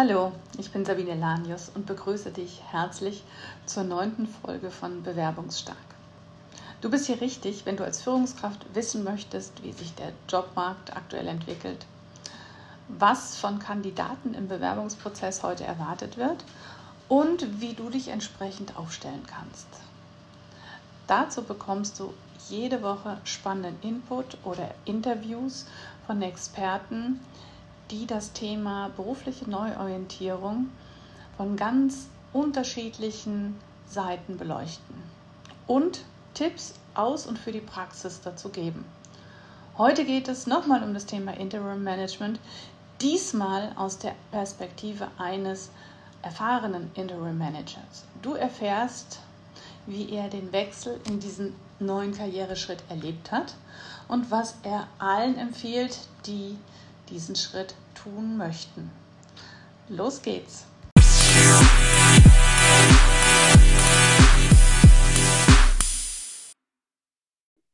Hallo, ich bin Sabine Lanius und begrüße dich herzlich zur neunten Folge von Bewerbungsstark. Du bist hier richtig, wenn du als Führungskraft wissen möchtest, wie sich der Jobmarkt aktuell entwickelt, was von Kandidaten im Bewerbungsprozess heute erwartet wird und wie du dich entsprechend aufstellen kannst. Dazu bekommst du jede Woche spannenden Input oder Interviews von Experten, die das Thema berufliche Neuorientierung von ganz unterschiedlichen Seiten beleuchten und Tipps aus und für die Praxis dazu geben. Heute geht es nochmal um das Thema Interim Management, diesmal aus der Perspektive eines erfahrenen Interim Managers. Du erfährst, wie er den Wechsel in diesen neuen Karriereschritt erlebt hat und was er allen empfiehlt, die diesen Schritt tun möchten. Los geht's!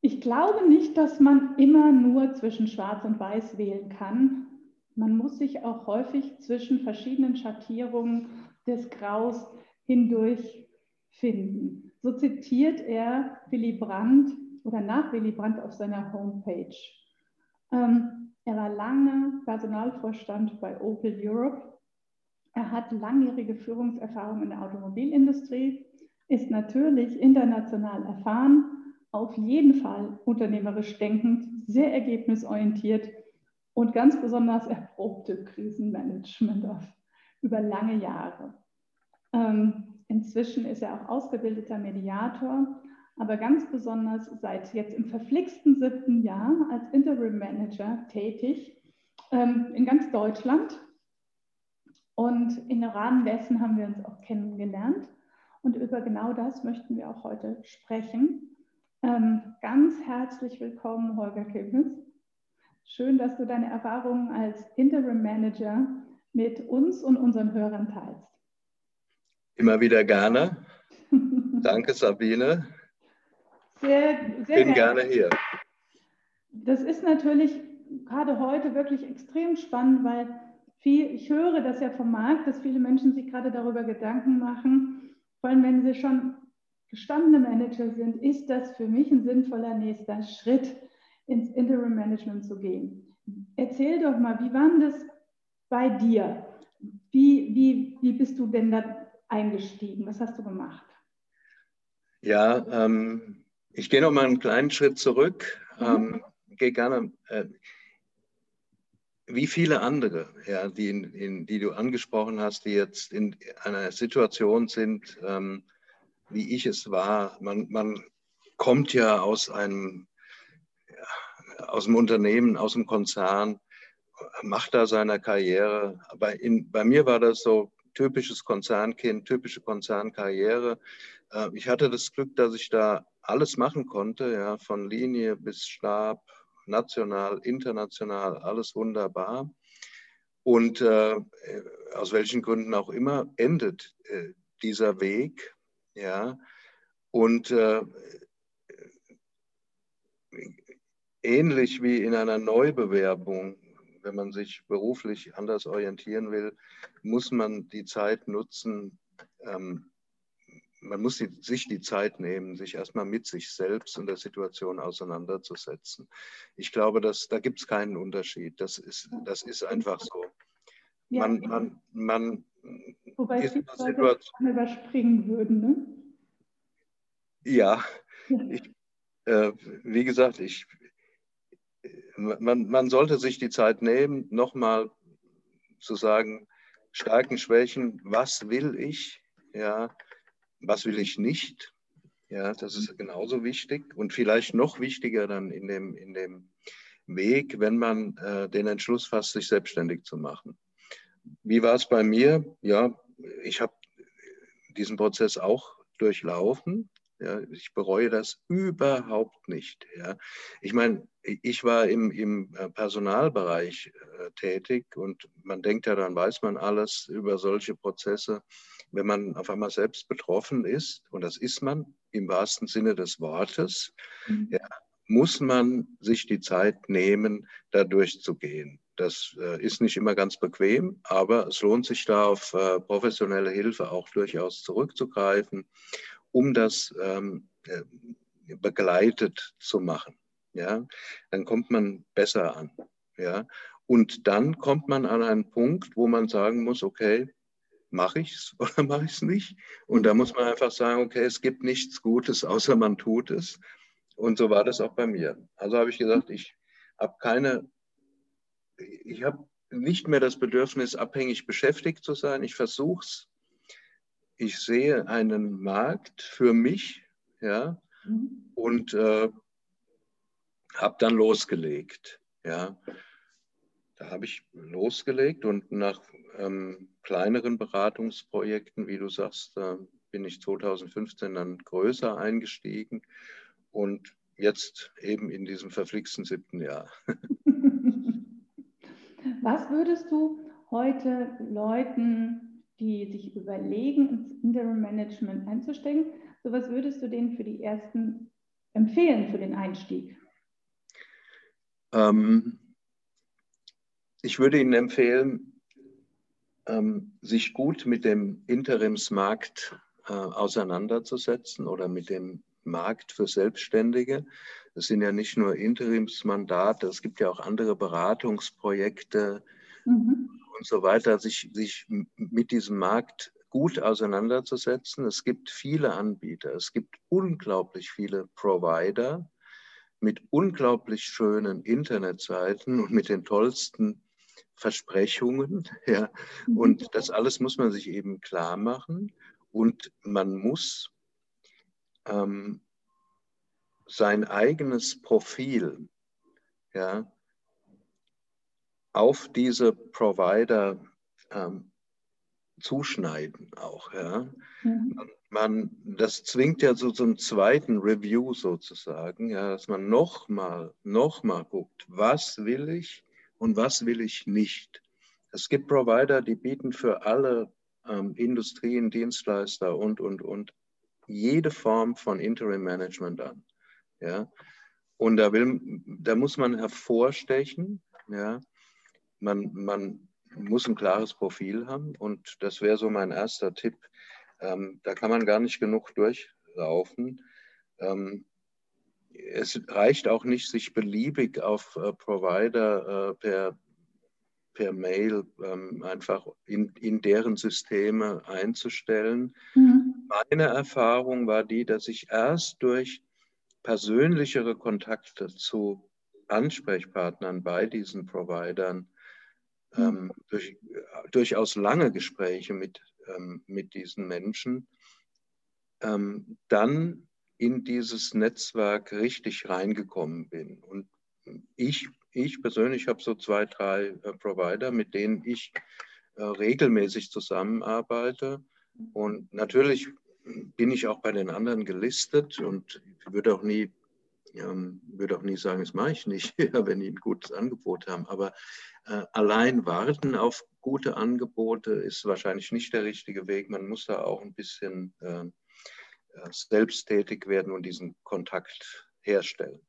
Ich glaube nicht, dass man immer nur zwischen Schwarz und Weiß wählen kann. Man muss sich auch häufig zwischen verschiedenen Schattierungen des Graus hindurch finden. So zitiert er Willy Brandt oder nach Willy Brandt auf seiner Homepage. Ähm, er war lange Personalvorstand bei Opel Europe. Er hat langjährige Führungserfahrung in der Automobilindustrie, ist natürlich international erfahren, auf jeden Fall unternehmerisch denkend, sehr ergebnisorientiert und ganz besonders erprobte Krisenmanagement über lange Jahre. Ähm, inzwischen ist er auch ausgebildeter Mediator aber ganz besonders seit jetzt im verflixten siebten Jahr als Interim Manager tätig ähm, in ganz Deutschland. Und im Rahmen dessen haben wir uns auch kennengelernt. Und über genau das möchten wir auch heute sprechen. Ähm, ganz herzlich willkommen, Holger Kippens. Schön, dass du deine Erfahrungen als Interim Manager mit uns und unseren Hörern teilst. Immer wieder gerne. Danke, Sabine. Sehr, sehr bin gerne. hier. Das ist natürlich gerade heute wirklich extrem spannend, weil viel, ich höre das ja vom Markt, dass viele Menschen sich gerade darüber Gedanken machen, vor allem wenn sie schon gestandene Manager sind, ist das für mich ein sinnvoller nächster Schritt, ins Interim Management zu gehen. Erzähl doch mal, wie war das bei dir? Wie, wie, wie bist du denn da eingestiegen? Was hast du gemacht? Ja, ähm, ich gehe noch mal einen kleinen Schritt zurück. Mhm. Ähm, gehe gerne, äh, wie viele andere, ja, die, in, in, die du angesprochen hast, die jetzt in einer Situation sind, ähm, wie ich es war. Man, man kommt ja aus einem, ja, aus dem Unternehmen, aus dem Konzern, macht da seine Karriere. Aber in, bei mir war das so typisches Konzernkind, typische Konzernkarriere. Äh, ich hatte das Glück, dass ich da alles machen konnte, ja, von Linie bis Stab, national, international, alles wunderbar. Und äh, aus welchen Gründen auch immer endet äh, dieser Weg, ja. Und äh, ähnlich wie in einer Neubewerbung, wenn man sich beruflich anders orientieren will, muss man die Zeit nutzen, ähm, man muss die, sich die Zeit nehmen, sich erstmal mit sich selbst und der Situation auseinanderzusetzen. Ich glaube, dass, da gibt es keinen Unterschied. Das ist, das ist einfach so. Man, ja. man, man Wobei ist viele Situation, überspringen würden, ne? Ja, ich, äh, wie gesagt, ich, man, man sollte sich die Zeit nehmen, nochmal zu sagen, Stärken, Schwächen, was will ich? Ja, was will ich nicht? Ja, das ist genauso wichtig und vielleicht noch wichtiger dann in dem, in dem Weg, wenn man äh, den Entschluss fasst, sich selbstständig zu machen. Wie war es bei mir? Ja, ich habe diesen Prozess auch durchlaufen. Ja, ich bereue das überhaupt nicht. Ja. Ich meine, ich war im, im äh, Personalbereich äh, tätig und man denkt ja, dann weiß man alles über solche Prozesse wenn man auf einmal selbst betroffen ist, und das ist man im wahrsten Sinne des Wortes, mhm. ja, muss man sich die Zeit nehmen, da durchzugehen. das äh, ist nicht immer ganz bequem, aber es lohnt sich da auf äh, professionelle Hilfe auch durchaus zurückzugreifen, um das ähm, äh, begleitet zu machen. Ja, dann kommt man besser an. Ja, und dann kommt man an einen Punkt, wo man sagen muss, okay, mache ich es oder mache ich es nicht? Und da muss man einfach sagen, okay, es gibt nichts Gutes, außer man tut es. Und so war das auch bei mir. Also habe ich gesagt, ich habe keine ich habe nicht mehr das Bedürfnis, abhängig beschäftigt zu sein. Ich versuche es. Ich sehe einen Markt für mich, ja, mhm. und äh, habe dann losgelegt, ja. Da habe ich losgelegt und nach ähm, kleineren Beratungsprojekten, wie du sagst, bin ich 2015 dann größer eingestiegen und jetzt eben in diesem verflixten siebten Jahr. Was würdest du heute Leuten, die sich überlegen, ins Interim Management einzusteigen, so was würdest du denen für die ersten empfehlen für den Einstieg? Ähm, ich würde Ihnen empfehlen, ähm, sich gut mit dem Interimsmarkt äh, auseinanderzusetzen oder mit dem Markt für Selbstständige. Das sind ja nicht nur Interimsmandate, es gibt ja auch andere Beratungsprojekte mhm. und so weiter, sich, sich mit diesem Markt gut auseinanderzusetzen. Es gibt viele Anbieter, es gibt unglaublich viele Provider mit unglaublich schönen Internetseiten und mit den tollsten Versprechungen. Ja. Mhm. Und das alles muss man sich eben klar machen. Und man muss ähm, sein eigenes Profil ja, auf diese Provider ähm, zuschneiden auch. Ja. Mhm. Man, das zwingt ja so zum zweiten Review sozusagen, ja, dass man nochmal noch mal guckt, was will ich und was will ich nicht. Es gibt Provider, die bieten für alle ähm, Industrien, Dienstleister und, und, und jede Form von Interim Management an. Ja? Und da, will, da muss man hervorstechen. Ja? Man, man muss ein klares Profil haben und das wäre so mein erster Tipp. Ähm, da kann man gar nicht genug durchlaufen. Ähm, es reicht auch nicht, sich beliebig auf äh, Provider äh, per, per Mail ähm, einfach in, in deren Systeme einzustellen. Mhm. Meine Erfahrung war die, dass ich erst durch persönlichere Kontakte zu Ansprechpartnern bei diesen Providern, hm. ähm, durch, durchaus lange Gespräche mit, ähm, mit diesen Menschen, ähm, dann in dieses Netzwerk richtig reingekommen bin. Und ich, ich persönlich habe so zwei, drei äh, Provider, mit denen ich äh, regelmäßig zusammenarbeite. Und natürlich bin ich auch bei den anderen gelistet und würde auch nie, ähm, würde auch nie sagen, das mache ich nicht, wenn die ein gutes Angebot haben. Aber äh, allein warten auf gute Angebote ist wahrscheinlich nicht der richtige Weg. Man muss da auch ein bisschen äh, äh selbsttätig werden und diesen Kontakt herstellen.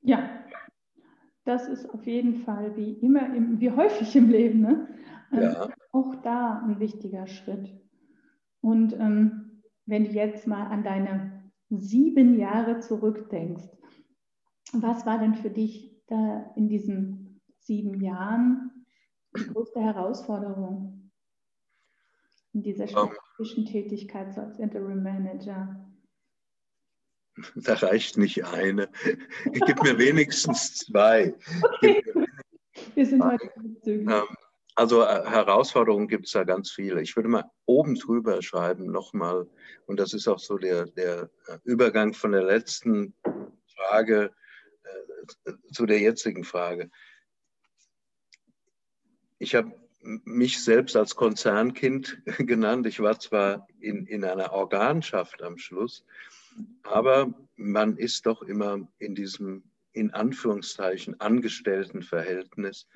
Ja, das ist auf jeden Fall wie immer, im, wie häufig im Leben, ne? Ähm, ja. auch da ein wichtiger Schritt. Und ähm, wenn du jetzt mal an deine sieben Jahre zurückdenkst, was war denn für dich da in diesen sieben Jahren die größte Herausforderung in dieser spezifischen Tätigkeit als Interim Manager? Da reicht nicht eine. Gib mir wenigstens zwei. Okay. Wir sind heute zügig. Ähm, also äh, Herausforderungen gibt es da ganz viele. Ich würde mal oben drüber schreiben nochmal, und das ist auch so der, der äh, Übergang von der letzten Frage äh, zu der jetzigen Frage. Ich habe mich selbst als Konzernkind genannt. Ich war zwar in, in einer Organschaft am Schluss, aber man ist doch immer in diesem in Anführungszeichen Angestelltenverhältnis.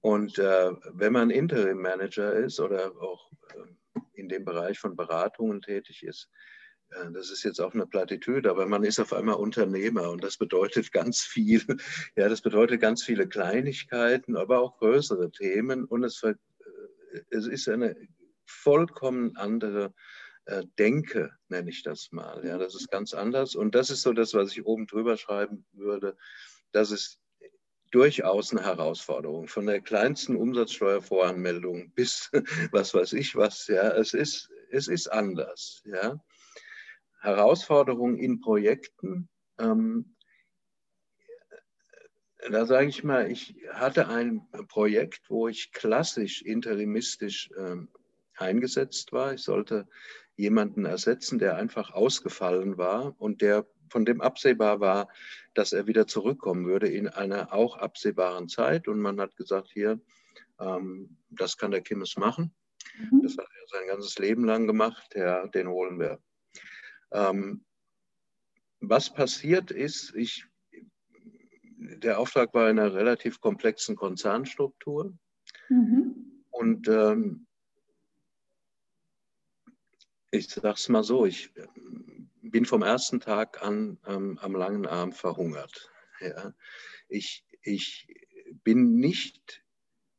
Und äh, wenn man Interim Manager ist oder auch äh, in dem Bereich von Beratungen tätig ist, das ist jetzt auch eine Plattitüde, aber man ist auf einmal Unternehmer und das bedeutet ganz viel. Ja, das bedeutet ganz viele Kleinigkeiten, aber auch größere Themen und es, äh, es ist eine vollkommen andere äh, Denke, nenne ich das mal. Ja, das ist ganz anders und das ist so das, was ich oben drüber schreiben würde. Das ist durchaus eine Herausforderung. Von der kleinsten Umsatzsteuervoranmeldung bis was weiß ich was. Ja, es ist, es ist anders. Ja. Herausforderung in Projekten. Ähm, da sage ich mal, ich hatte ein Projekt, wo ich klassisch interimistisch ähm, eingesetzt war. Ich sollte jemanden ersetzen, der einfach ausgefallen war und der von dem absehbar war, dass er wieder zurückkommen würde in einer auch absehbaren Zeit. Und man hat gesagt, hier, ähm, das kann der Kimmes machen. Mhm. Das hat er sein ganzes Leben lang gemacht. Ja, den holen wir. Ähm, was passiert ist, ich, der Auftrag war in einer relativ komplexen Konzernstruktur. Mhm. Und ähm, ich sage es mal so, ich bin vom ersten Tag an ähm, am langen Arm verhungert. Ja. Ich, ich bin nicht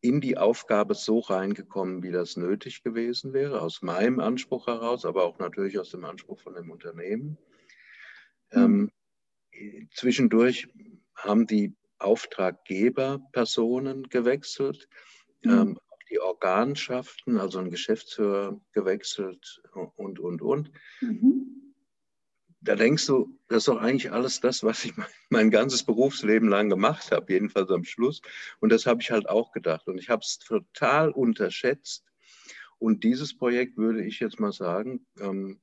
in die Aufgabe so reingekommen, wie das nötig gewesen wäre, aus meinem Anspruch heraus, aber auch natürlich aus dem Anspruch von dem Unternehmen. Mhm. Ähm, zwischendurch haben die Auftraggeberpersonen gewechselt, mhm. ähm, die Organschaften, also ein Geschäftsführer gewechselt und, und, und. Mhm da denkst du, das ist doch eigentlich alles das, was ich mein, mein ganzes Berufsleben lang gemacht habe, jedenfalls am Schluss. Und das habe ich halt auch gedacht. Und ich habe es total unterschätzt. Und dieses Projekt würde ich jetzt mal sagen, ähm,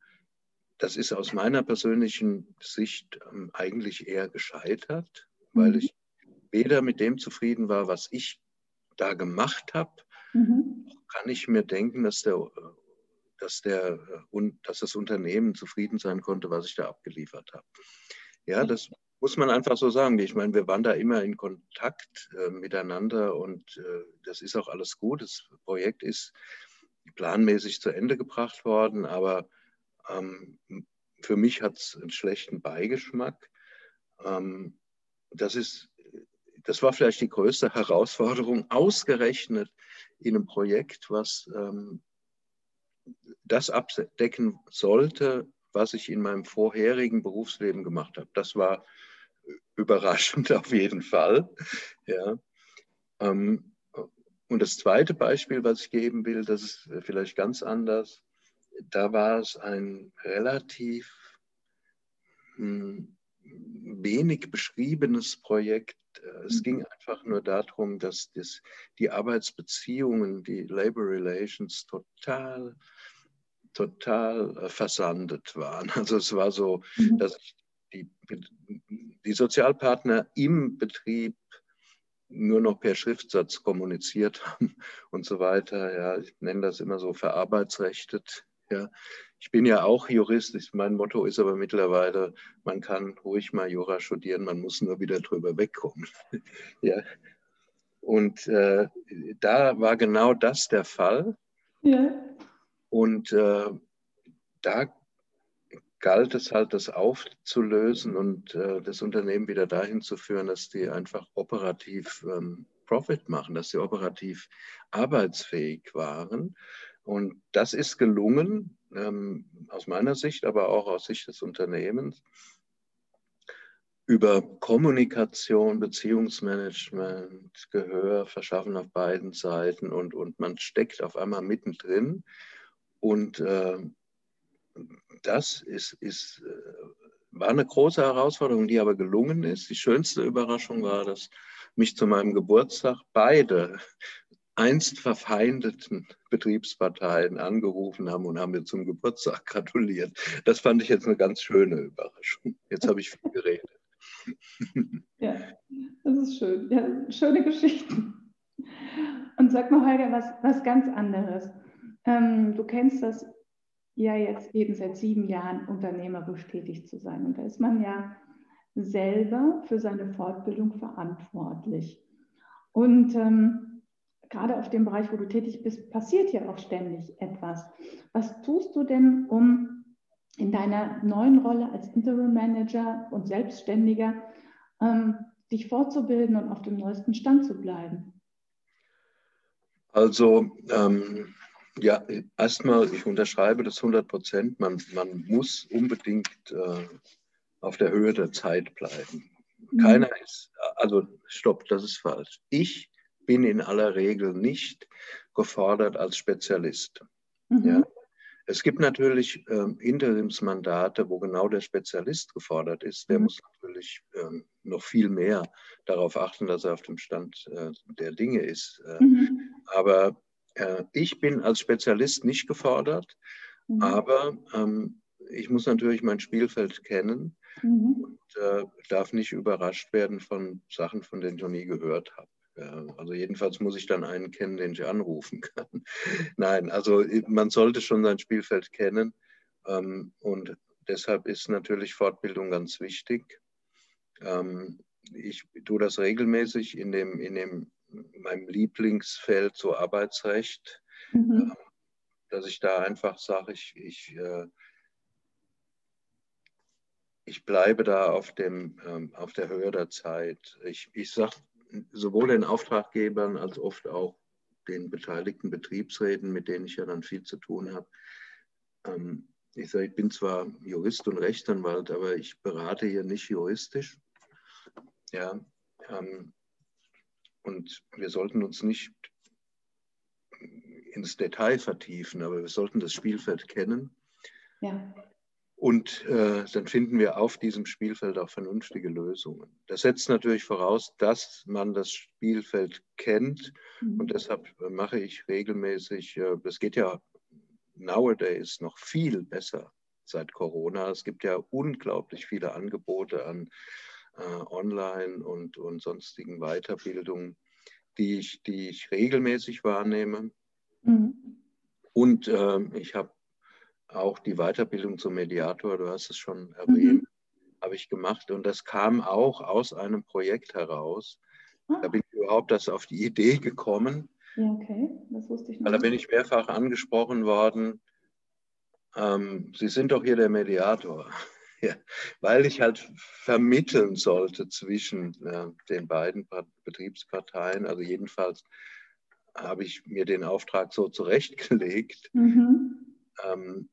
das ist aus meiner persönlichen Sicht ähm, eigentlich eher gescheitert, weil mhm. ich weder mit dem zufrieden war, was ich da gemacht habe, mhm. kann ich mir denken, dass der dass, der, und dass das Unternehmen zufrieden sein konnte, was ich da abgeliefert habe. Ja, das muss man einfach so sagen. Ich meine, wir waren da immer in Kontakt äh, miteinander und äh, das ist auch alles gut. Das Projekt ist planmäßig zu Ende gebracht worden, aber ähm, für mich hat es einen schlechten Beigeschmack. Ähm, das ist das war vielleicht die größte Herausforderung, ausgerechnet in einem Projekt, was ähm, das abdecken sollte, was ich in meinem vorherigen Berufsleben gemacht habe. Das war überraschend auf jeden Fall. Ja. Ähm, und das zweite Beispiel, was ich geben will, das ist vielleicht ganz anders. Da war es ein relativ hm, wenig beschriebenes Projekt. Es mhm. ging einfach nur darum, dass das, die Arbeitsbeziehungen, die Labor Relations total total äh, versandet waren. Also es war so, mhm. dass die, die Sozialpartner im Betrieb nur noch per Schriftsatz kommuniziert haben und so weiter. Ja, ich nenne das immer so verarbeitsrechtet. Ja, ich bin ja auch Jurist. Mein Motto ist aber mittlerweile, man kann ruhig mal Jura studieren, man muss nur wieder drüber wegkommen. ja. Und äh, da war genau das der Fall. Ja. Und äh, da galt es halt, das aufzulösen und äh, das Unternehmen wieder dahin zu führen, dass die einfach operativ ähm, Profit machen, dass sie operativ arbeitsfähig waren. Und das ist gelungen, ähm, aus meiner Sicht, aber auch aus Sicht des Unternehmens, über Kommunikation, Beziehungsmanagement, Gehör verschaffen auf beiden Seiten und, und man steckt auf einmal mittendrin und äh, das ist, ist, äh, war eine große Herausforderung, die aber gelungen ist. Die schönste Überraschung war, dass mich zu meinem Geburtstag beide einst verfeindeten Betriebsparteien angerufen haben und haben mir zum Geburtstag gratuliert. Das fand ich jetzt eine ganz schöne Überraschung. Jetzt habe ich viel geredet. Ja, das ist schön. Ja, schöne Geschichten. Und sag mal, Holger, was, was ganz anderes. Ähm, du kennst das ja jetzt eben seit sieben Jahren unternehmerisch tätig zu sein. Und da ist man ja selber für seine Fortbildung verantwortlich. Und ähm, gerade auf dem Bereich, wo du tätig bist, passiert ja auch ständig etwas. Was tust du denn, um in deiner neuen Rolle als Interim Manager und Selbstständiger ähm, dich fortzubilden und auf dem neuesten Stand zu bleiben? Also ähm, ja, erstmal, ich unterschreibe das 100 Prozent. Man, man muss unbedingt äh, auf der Höhe der Zeit bleiben. Mhm. Keiner ist, also stopp, das ist falsch. Ich bin in aller Regel nicht gefordert als Spezialist. Mhm. Ja? Es gibt natürlich ähm, Interimsmandate, wo genau der Spezialist gefordert ist. Der mhm. muss natürlich ähm, noch viel mehr darauf achten, dass er auf dem Stand äh, der Dinge ist. Äh, mhm. Aber äh, ich bin als Spezialist nicht gefordert, mhm. aber ähm, ich muss natürlich mein Spielfeld kennen mhm. und äh, darf nicht überrascht werden von Sachen, von denen ich noch nie gehört habe. Ja, also jedenfalls muss ich dann einen kennen, den ich anrufen kann. Nein, also man sollte schon sein Spielfeld kennen ähm, und deshalb ist natürlich Fortbildung ganz wichtig. Ähm, ich tue das regelmäßig in dem, in dem meinem Lieblingsfeld, so Arbeitsrecht, mhm. Ähm, dass ich da einfach sage, ich, ich, äh, ich bleibe da auf, dem, ähm, auf der Höhe der Zeit. Ich, ich sage sowohl den Auftraggebern als oft auch den beteiligten Betriebsräten, mit denen ich ja dann viel zu tun habe. Ähm, ich sage, ich bin zwar Jurist und Rechtsanwalt, aber ich berate hier nicht juristisch. Ja, ähm, und wir sollten uns nicht ins Detail vertiefen, aber wir sollten das Spielfeld kennen. Ja. Und äh, dann finden wir auf diesem Spielfeld auch vernünftige Lösungen. Das setzt natürlich voraus, dass man das Spielfeld kennt. Mhm. Und deshalb mache ich regelmäßig, äh, das geht ja nowadays noch viel besser seit Corona. Es gibt ja unglaublich viele Angebote an äh, Online und, und sonstigen Weiterbildungen, die ich, die ich regelmäßig wahrnehme. Mhm. Und äh, ich habe auch die Weiterbildung zum Mediator, du hast es schon erwähnt, mhm. habe ich gemacht. Und das kam auch aus einem Projekt heraus. Ah. Da bin ich überhaupt das auf die Idee gekommen. Ja, okay, das wusste ich nicht. Da bin ich mehrfach angesprochen worden. Ähm, Sie sind doch hier der Mediator. ja, weil ich halt vermitteln sollte zwischen äh, den beiden Betriebsparteien. Also jedenfalls habe ich mir den Auftrag so zurechtgelegt. Mhm. Ähm,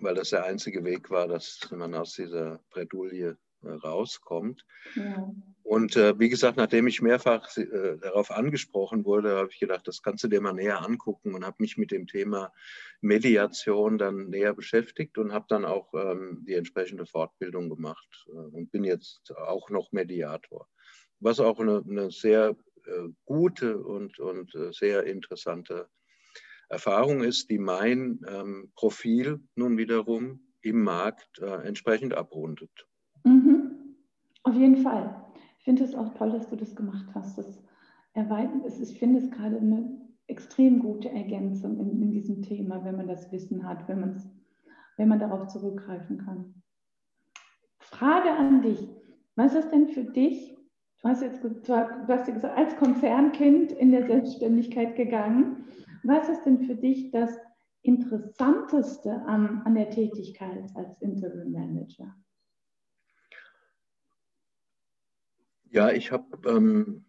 weil das der einzige Weg war, dass man aus dieser Bredouille äh, rauskommt. Ja. Und äh, wie gesagt, nachdem ich mehrfach äh, darauf angesprochen wurde, habe ich gedacht, das kannst du dir mal näher angucken und habe mich mit dem Thema Mediation dann näher beschäftigt und habe dann auch ähm, die entsprechende Fortbildung gemacht äh, und bin jetzt auch noch Mediator. Was auch eine, eine sehr äh, gute und, und äh, sehr interessante Erfahrung ist, die mein ähm, Profil nun wiederum im Markt äh, entsprechend abrundet. Mhm. Auf jeden Fall. Ich finde es auch toll, dass du das gemacht hast. Das erweitert ist, ich finde es gerade eine extrem gute Ergänzung in, in diesem Thema, wenn man das Wissen hat, wenn, wenn man darauf zurückgreifen kann. Frage an dich. Was ist denn für dich, du hast jetzt du hast gesagt, als Konzernkind in der Selbstständigkeit gegangen, was ist denn für dich das Interessanteste an, an der Tätigkeit als Interim Manager? Ja, ich habe, ähm,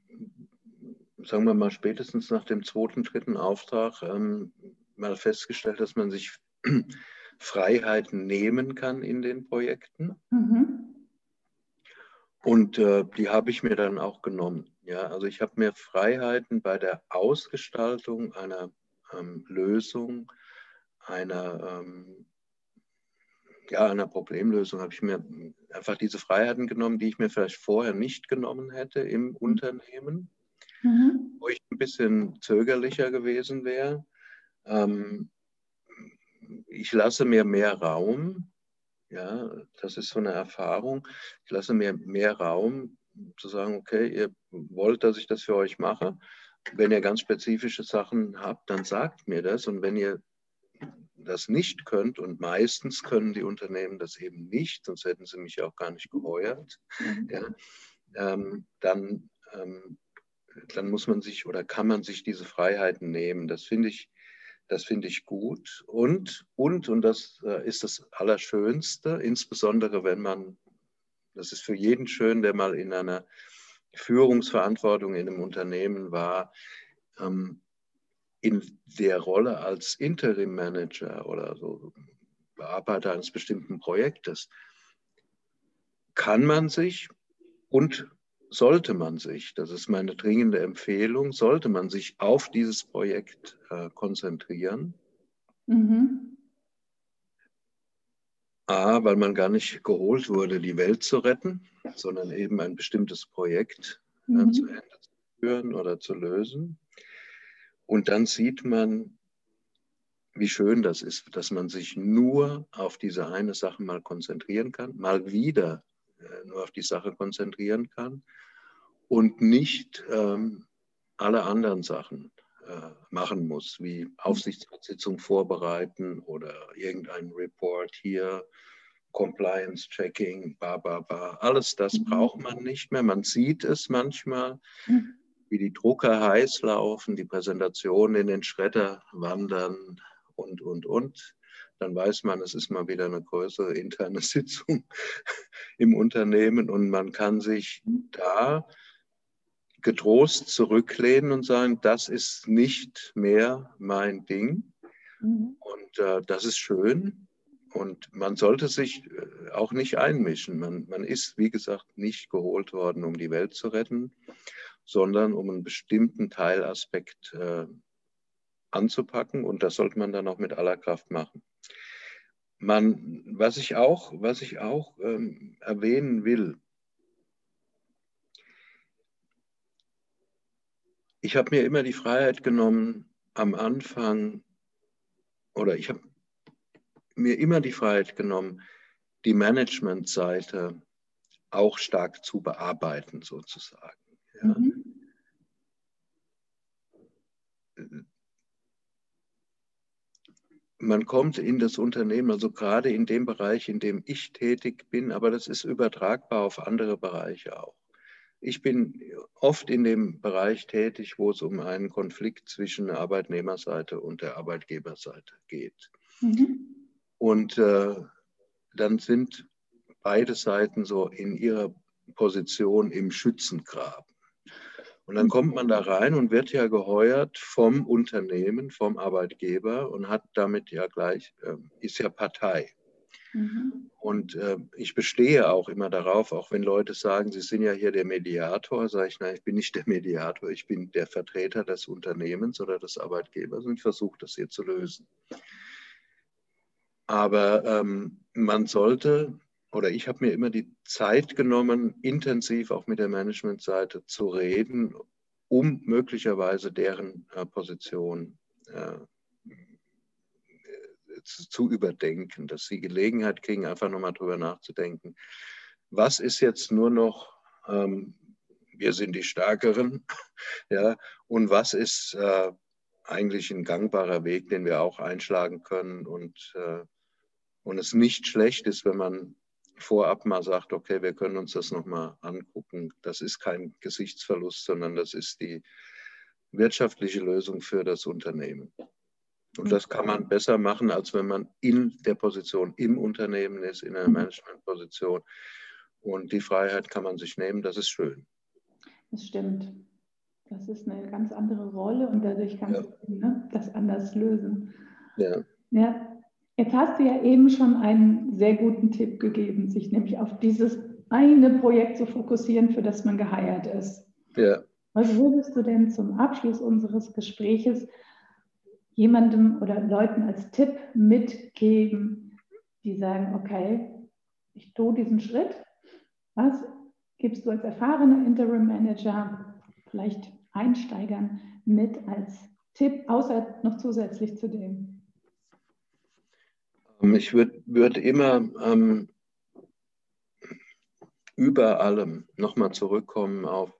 sagen wir mal, spätestens nach dem zweiten, dritten Auftrag ähm, mal festgestellt, dass man sich Freiheiten nehmen kann in den Projekten. Mhm. Und äh, die habe ich mir dann auch genommen. Ja, also ich habe mir Freiheiten bei der Ausgestaltung einer ähm, Lösung, einer, ähm, ja, einer Problemlösung, habe ich mir einfach diese Freiheiten genommen, die ich mir vielleicht vorher nicht genommen hätte im Unternehmen, mhm. wo ich ein bisschen zögerlicher gewesen wäre. Ähm, ich lasse mir mehr Raum, ja, das ist so eine Erfahrung. Ich lasse mir mehr Raum zu sagen, okay, ihr wollt, dass ich das für euch mache wenn ihr ganz spezifische Sachen habt, dann sagt mir das. Und wenn ihr das nicht könnt, und meistens können die Unternehmen das eben nicht, sonst hätten sie mich auch gar nicht geheuert, mhm. ja, ähm, dann, ähm, dann muss man sich oder kann man sich diese Freiheiten nehmen. Das finde ich Das finde ich gut. Und, und, und das äh, ist das Allerschönste, insbesondere wenn man, das ist für jeden schön, der mal in einer Führungsverantwortung in einem Unternehmen war, ähm, in der Rolle als Interim Manager oder so Bearbeiter eines bestimmten Projektes, kann man sich und sollte man sich, das ist meine dringende Empfehlung, sollte man sich auf dieses Projekt äh, konzentrieren. Mhm. A, weil man gar nicht geholt wurde, die Welt zu retten, sondern eben ein bestimmtes Projekt mhm. zu Ende zu führen oder zu lösen. Und dann sieht man, wie schön das ist, dass man sich nur auf diese eine Sache mal konzentrieren kann, mal wieder äh, nur auf die Sache konzentrieren kann und nicht ähm, alle anderen Sachen machen muss, wie Aufsichtsratssitzung vorbereiten oder irgendein Report hier, Compliance Checking, ba, ba, ba. Alles das mhm. braucht man nicht mehr. Man sieht es manchmal, mhm. wie die Drucker heiß laufen, die Präsentationen in den Schredder wandern und, und, und dann weiß man, es ist mal wieder eine größere interne Sitzung im Unternehmen und man kann sich da getrost zurücklehnen und sagen, das ist nicht mehr mein Ding. Mhm. Und äh, das ist schön. Und man sollte sich äh, auch nicht einmischen. Man, man ist, wie gesagt, nicht geholt worden, um die Welt zu retten, sondern um einen bestimmten Teilaspekt äh, anzupacken. Und das sollte man dann auch mit aller Kraft machen. Man, was ich auch, was ich auch ähm, erwähnen will, ich habe mir immer die Freiheit genommen, am Anfang, oder ich habe mir immer die Freiheit genommen, die Managementseite auch stark zu bearbeiten, sozusagen. Ja. Mhm man kommt in das Unternehmen, also gerade in dem Bereich, in dem ich tätig bin, aber das ist übertragbar auf andere Bereiche auch. Ich bin oft in dem Bereich tätig, wo es um einen Konflikt zwischen der Arbeitnehmerseite und der Arbeitgeberseite geht. Mhm. Und äh, dann sind beide Seiten so in ihrer Position im Schützengraben. Und dann kommt man da rein und wird ja geheuert vom Unternehmen, vom Arbeitgeber und hat damit ja gleich, äh, ist ja Partei. Mhm. Und äh, ich bestehe auch immer darauf, auch wenn Leute sagen, sie sind ja hier der Mediator, sage ich, nein, ich bin nicht der Mediator, ich bin der Vertreter des Unternehmens oder des Arbeitgebers und ich versuche das hier zu lösen. Aber ähm, man sollte oder ich habe mir immer die Zeit genommen, intensiv auch mit der Managementseite zu reden, um möglicherweise deren äh, Position äh, zu überdenken, dass sie Gelegenheit kriegen, einfach nochmal drüber nachzudenken. Was ist jetzt nur noch, ähm, wir sind die Stärkeren, ja, und was ist äh, eigentlich ein gangbarer Weg, den wir auch einschlagen können und, äh, und es nicht schlecht ist, wenn man vorab mal sagt, okay, wir können uns das nochmal angucken. Das ist kein Gesichtsverlust, sondern das ist die wirtschaftliche Lösung für das Unternehmen. Und das kann man besser machen, als wenn man in der Position im Unternehmen ist, in einer mhm. Managementposition. Und die Freiheit kann man sich nehmen, das ist schön. Das stimmt. Das ist eine ganz andere Rolle und dadurch kannst ja. du ne, das anders lösen. Ja. ja. Jetzt hast du ja eben schon einen sehr guten Tipp gegeben, sich nämlich auf dieses eine Projekt zu fokussieren, für das man geheiert ist. Ja. Was würdest du denn zum Abschluss unseres Gespräches jemandem oder Leuten als Tipp mitgeben, die sagen, okay, ich tue diesen Schritt. Was gibst du als erfahrener Interim Manager vielleicht Einsteigern mit als Tipp, außer noch zusätzlich zu dem? Ähm, ich würde würd immer ähm, über allem nochmal zurückkommen auf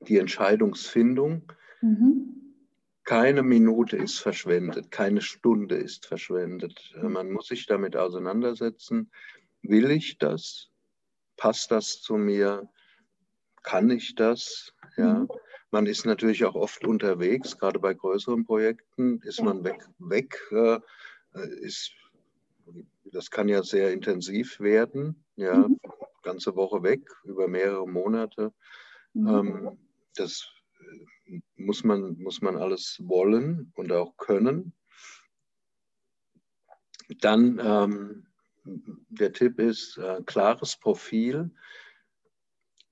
die Entscheidungsfindung. Mhm. Keine Minute ist verschwendet, keine Stunde ist verschwendet. Äh, man muss sich damit auseinandersetzen. Will ich das? Passt das zu mir? Kann ich das? Ja. Mhm. man ist natürlich auch oft unterwegs, gerade bei größeren Projekten ist man weg, weg äh, ist, das kann ja sehr intensiv werden, ja, mhm. ganze Woche weg, über mehrere Monate. Mhm. Ähm, das muss man, muss man alles wollen und auch können. Dann ähm, der Tipp ist, äh, klares Profil.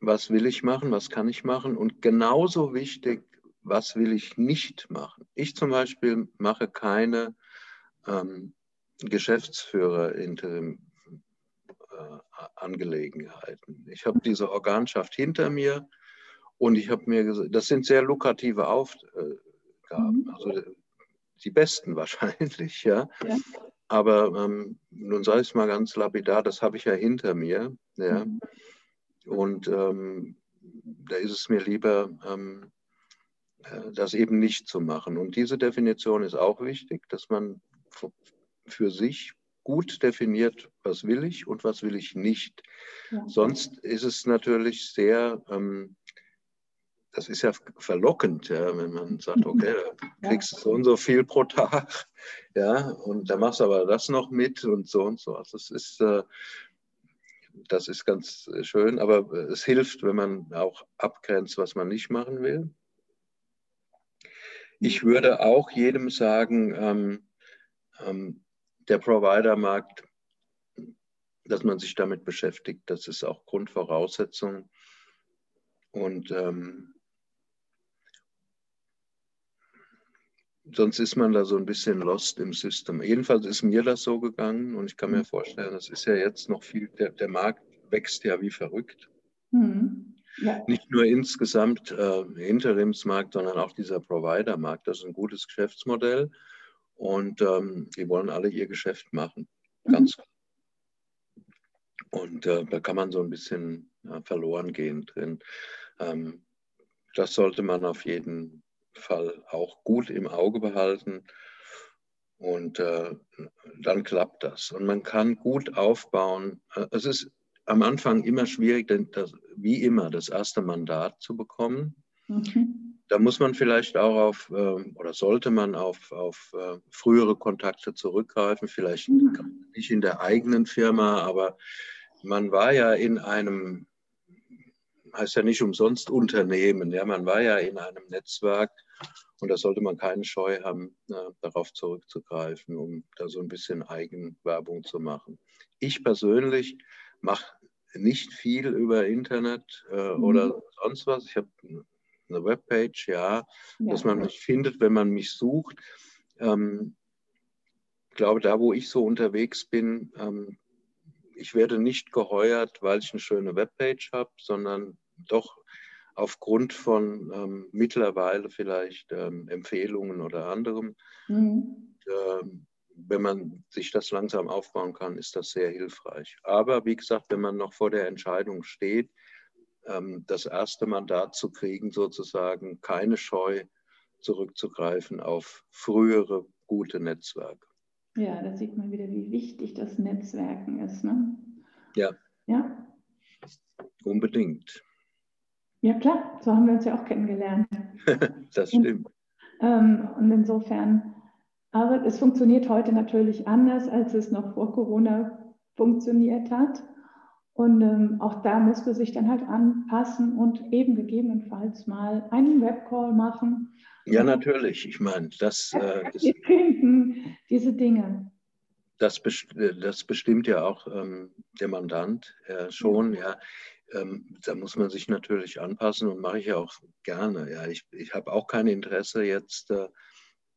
Was will ich machen? Was kann ich machen? Und genauso wichtig, was will ich nicht machen? Ich zum Beispiel mache keine ähm, Geschäftsführer-Angelegenheiten. Äh, ich habe diese Organschaft hinter mir und ich habe mir gesagt, das sind sehr lukrative Aufgaben, mhm. also die besten wahrscheinlich, ja. ja. Aber ähm, nun sage ich es mal ganz lapidar, das habe ich ja hinter mir. Ja. Mhm. Und ähm, da ist es mir lieber, ähm, äh, das eben nicht zu machen. Und diese Definition ist auch wichtig, dass man für sich gut definiert, was will ich und was will ich nicht. Ja. Sonst ist es natürlich sehr ähm, das ist ja verlockend, ja, wenn man sagt, okay, da kriegst du so und so viel pro Tag, ja, und da machst du aber das noch mit und so und so. Also es ist, äh, das ist ganz schön, aber es hilft, wenn man auch abgrenzt, was man nicht machen will. Ich würde auch jedem sagen, ähm, ähm, der Provider-Markt, dass man sich damit beschäftigt, das ist auch Grundvoraussetzung. Und ähm, sonst ist man da so ein bisschen lost im System. Jedenfalls ist mir das so gegangen und ich kann mir mhm. vorstellen, das ist ja jetzt noch viel, der, der Markt wächst ja wie verrückt. Mhm. Ja. Nicht nur insgesamt äh, Interimsmarkt, sondern auch dieser Provider-Markt. Das ist ein gutes Geschäftsmodell und ähm, die wollen alle ihr Geschäft machen. Ganz klar. Mhm. Und äh, da kann man so ein bisschen äh, verloren gehen drin. Ähm, das sollte man auf jeden Fall auch gut im Auge behalten. Und äh, dann klappt das. Und man kann gut aufbauen. Äh, es ist am Anfang immer schwierig, denn das, wie immer das erste Mandat zu bekommen. Mhm. Da muss man vielleicht auch auf, äh, oder sollte man auf, auf äh, frühere Kontakte zurückgreifen, vielleicht mhm. nicht in der eigenen Firma, aber man war ja in einem heißt ja nicht umsonst Unternehmen. Ja, man war ja in einem Netzwerk und da sollte man keine Scheu haben, äh, darauf zurückzugreifen, um da so ein bisschen Eigenwerbung zu machen. Ich persönlich mache nicht viel über Internet äh, mhm. oder sonst was. Ich habe eine Webpage, ja, ja, dass man mich findet, wenn man mich sucht. Ähm, ich glaube, da, wo ich so unterwegs bin, ähm, ich werde nicht geheuert, weil ich eine schöne Webpage habe, sondern doch aufgrund von ähm, mittlerweile vielleicht ähm, Empfehlungen oder anderem. Mhm. Ähm, wenn man sich das langsam aufbauen kann, ist das sehr hilfreich. Aber wie gesagt, wenn man noch vor der Entscheidung steht, ähm, das erste Mandat zu kriegen, sozusagen keine Scheu zurückzugreifen auf frühere gute Netzwerke. Ja, da sieht man wieder, wie wichtig das Netzwerken ist. Ne? Ja. Ja. Unbedingt. Ja, klar, so haben wir uns ja auch kennengelernt. das stimmt. Und, ähm, und insofern, aber es funktioniert heute natürlich anders, als es noch vor Corona funktioniert hat. Und ähm, auch da muss man sich dann halt anpassen und eben gegebenenfalls mal einen Webcall machen. Ja, natürlich. Ich meine, das äh, ist, trinken, diese Dinge. Das, best das bestimmt ja auch ähm, der Mandant äh, schon. Ja. Ähm, da muss man sich natürlich anpassen und mache ich ja auch gerne. Ja, ich, ich habe auch kein Interesse jetzt äh,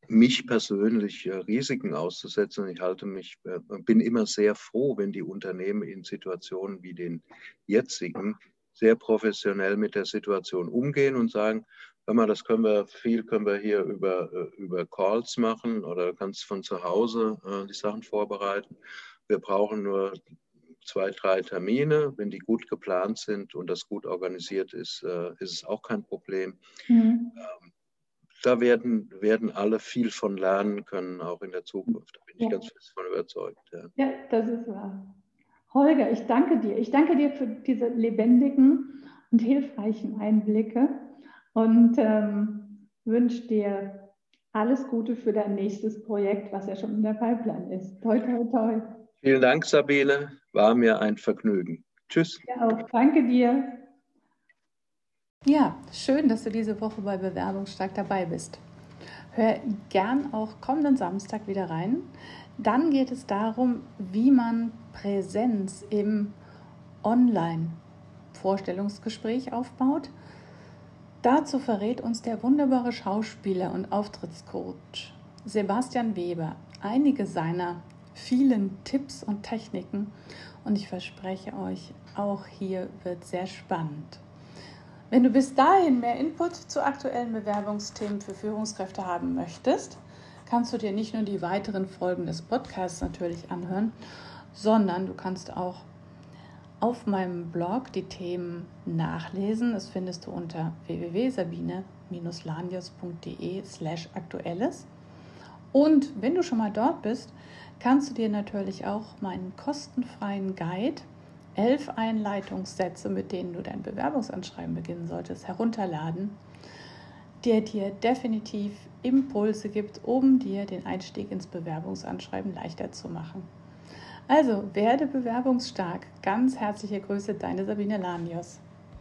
mich persönlich äh, Risiken auszusetzen. Ich halte mich, äh, bin immer sehr froh, wenn die Unternehmen in Situationen wie den jetzigen sehr professionell mit der Situation umgehen und sagen, mal, das können wir, viel können wir hier über, äh, über Calls machen oder kannst von zu Hause äh, die Sachen vorbereiten. Wir brauchen nur zwei, drei Termine. Wenn die gut geplant sind und das gut organisiert ist, äh, ist es auch kein Problem. Mhm. Ähm, da werden, werden alle viel von lernen können, auch in der Zukunft. Da bin ja. ich ganz fest von überzeugt. Ja. ja, das ist wahr. Holger, ich danke dir. Ich danke dir für diese lebendigen und hilfreichen Einblicke. und ähm, wünsche dir alles Gute für dein nächstes Projekt, was ja schon in der Pipeline ist. Toi, toi, toi. Vielen Dank, Sabine. War mir ein Vergnügen. Tschüss. Ja, auch. Danke dir. Ja, schön, dass du diese Woche bei Bewerbungsstark dabei bist. Hör gern auch kommenden Samstag wieder rein. Dann geht es darum, wie man Präsenz im Online-Vorstellungsgespräch aufbaut. Dazu verrät uns der wunderbare Schauspieler und Auftrittscoach Sebastian Weber einige seiner vielen Tipps und Techniken und ich verspreche euch, auch hier wird sehr spannend. Wenn du bis dahin mehr Input zu aktuellen Bewerbungsthemen für Führungskräfte haben möchtest, kannst du dir nicht nur die weiteren Folgen des Podcasts natürlich anhören, sondern du kannst auch auf meinem Blog die Themen nachlesen. Das findest du unter www.sabine-lanius.de slash aktuelles. Und wenn du schon mal dort bist, kannst du dir natürlich auch meinen kostenfreien Guide elf Einleitungssätze, mit denen du dein Bewerbungsanschreiben beginnen solltest, herunterladen, der dir definitiv Impulse gibt, um dir den Einstieg ins Bewerbungsanschreiben leichter zu machen. Also werde bewerbungsstark. Ganz herzliche Grüße, deine Sabine Lanius.